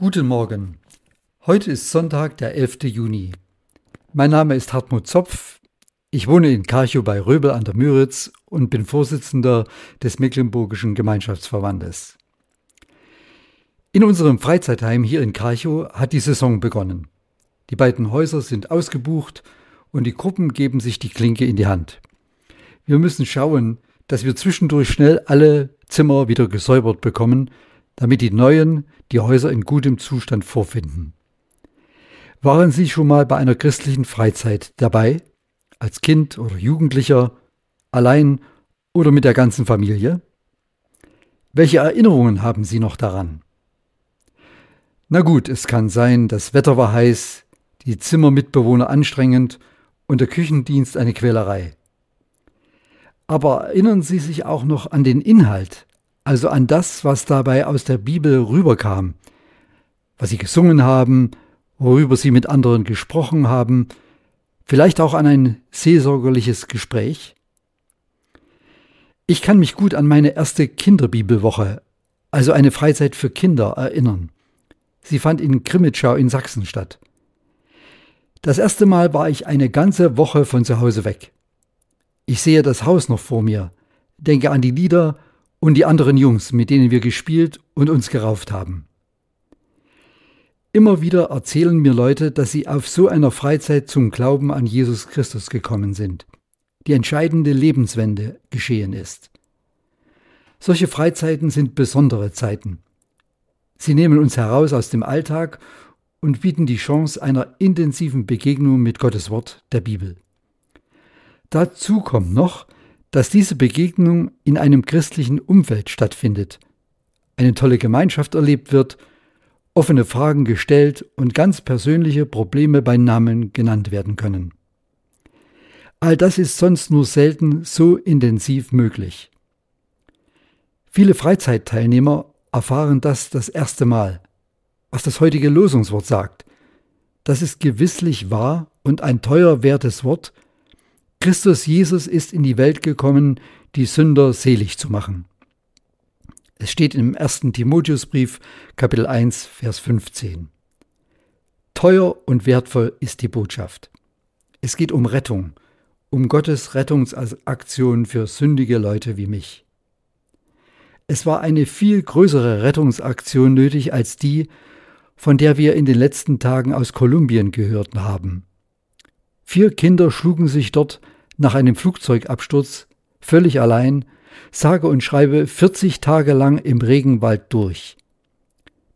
Guten Morgen. Heute ist Sonntag, der 11. Juni. Mein Name ist Hartmut Zopf. Ich wohne in Karchow bei Röbel an der Müritz und bin Vorsitzender des Mecklenburgischen Gemeinschaftsverbandes. In unserem Freizeitheim hier in Karchow hat die Saison begonnen. Die beiden Häuser sind ausgebucht und die Gruppen geben sich die Klinke in die Hand. Wir müssen schauen, dass wir zwischendurch schnell alle Zimmer wieder gesäubert bekommen, damit die neuen die Häuser in gutem Zustand vorfinden. Waren Sie schon mal bei einer christlichen Freizeit dabei? Als Kind oder Jugendlicher, allein oder mit der ganzen Familie? Welche Erinnerungen haben Sie noch daran? Na gut, es kann sein, das Wetter war heiß, die Zimmermitbewohner anstrengend und der Küchendienst eine Quälerei. Aber erinnern Sie sich auch noch an den Inhalt, also an das, was dabei aus der Bibel rüberkam, was Sie gesungen haben, worüber Sie mit anderen gesprochen haben, vielleicht auch an ein seelsorgerliches Gespräch? Ich kann mich gut an meine erste Kinderbibelwoche, also eine Freizeit für Kinder, erinnern. Sie fand in Krimitschau in Sachsen statt. Das erste Mal war ich eine ganze Woche von zu Hause weg. Ich sehe das Haus noch vor mir, denke an die Lieder und die anderen Jungs, mit denen wir gespielt und uns gerauft haben. Immer wieder erzählen mir Leute, dass sie auf so einer Freizeit zum Glauben an Jesus Christus gekommen sind. Die entscheidende Lebenswende geschehen ist. Solche Freizeiten sind besondere Zeiten. Sie nehmen uns heraus aus dem Alltag und bieten die Chance einer intensiven Begegnung mit Gottes Wort, der Bibel. Dazu kommt noch, dass diese Begegnung in einem christlichen Umfeld stattfindet, eine tolle Gemeinschaft erlebt wird, offene Fragen gestellt und ganz persönliche Probleme bei Namen genannt werden können. All das ist sonst nur selten so intensiv möglich. Viele Freizeitteilnehmer erfahren das das erste Mal, was das heutige Losungswort sagt. Das ist gewisslich wahr und ein teuer wertes Wort, Christus Jesus ist in die Welt gekommen, die Sünder selig zu machen. Es steht im 1. Timotheusbrief, Kapitel 1, Vers 15. Teuer und wertvoll ist die Botschaft. Es geht um Rettung, um Gottes Rettungsaktion für sündige Leute wie mich. Es war eine viel größere Rettungsaktion nötig als die, von der wir in den letzten Tagen aus Kolumbien gehört haben. Vier Kinder schlugen sich dort nach einem Flugzeugabsturz völlig allein, sage und schreibe 40 Tage lang im Regenwald durch.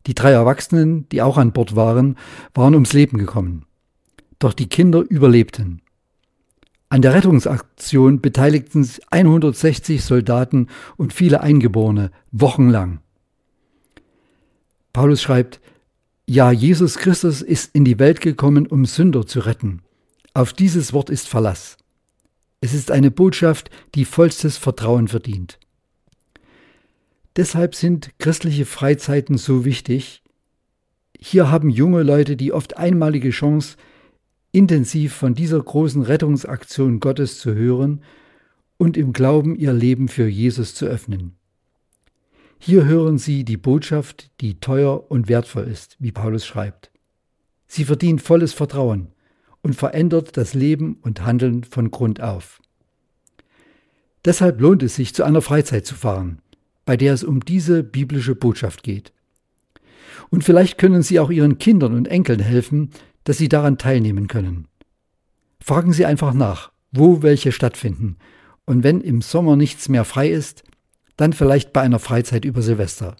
Die drei Erwachsenen, die auch an Bord waren, waren ums Leben gekommen. Doch die Kinder überlebten. An der Rettungsaktion beteiligten sich 160 Soldaten und viele Eingeborene wochenlang. Paulus schreibt, ja, Jesus Christus ist in die Welt gekommen, um Sünder zu retten. Auf dieses Wort ist Verlass. Es ist eine Botschaft, die vollstes Vertrauen verdient. Deshalb sind christliche Freizeiten so wichtig. Hier haben junge Leute die oft einmalige Chance, intensiv von dieser großen Rettungsaktion Gottes zu hören und im Glauben ihr Leben für Jesus zu öffnen. Hier hören sie die Botschaft, die teuer und wertvoll ist, wie Paulus schreibt. Sie verdient volles Vertrauen und verändert das Leben und Handeln von Grund auf. Deshalb lohnt es sich, zu einer Freizeit zu fahren, bei der es um diese biblische Botschaft geht. Und vielleicht können Sie auch Ihren Kindern und Enkeln helfen, dass sie daran teilnehmen können. Fragen Sie einfach nach, wo welche stattfinden, und wenn im Sommer nichts mehr frei ist, dann vielleicht bei einer Freizeit über Silvester.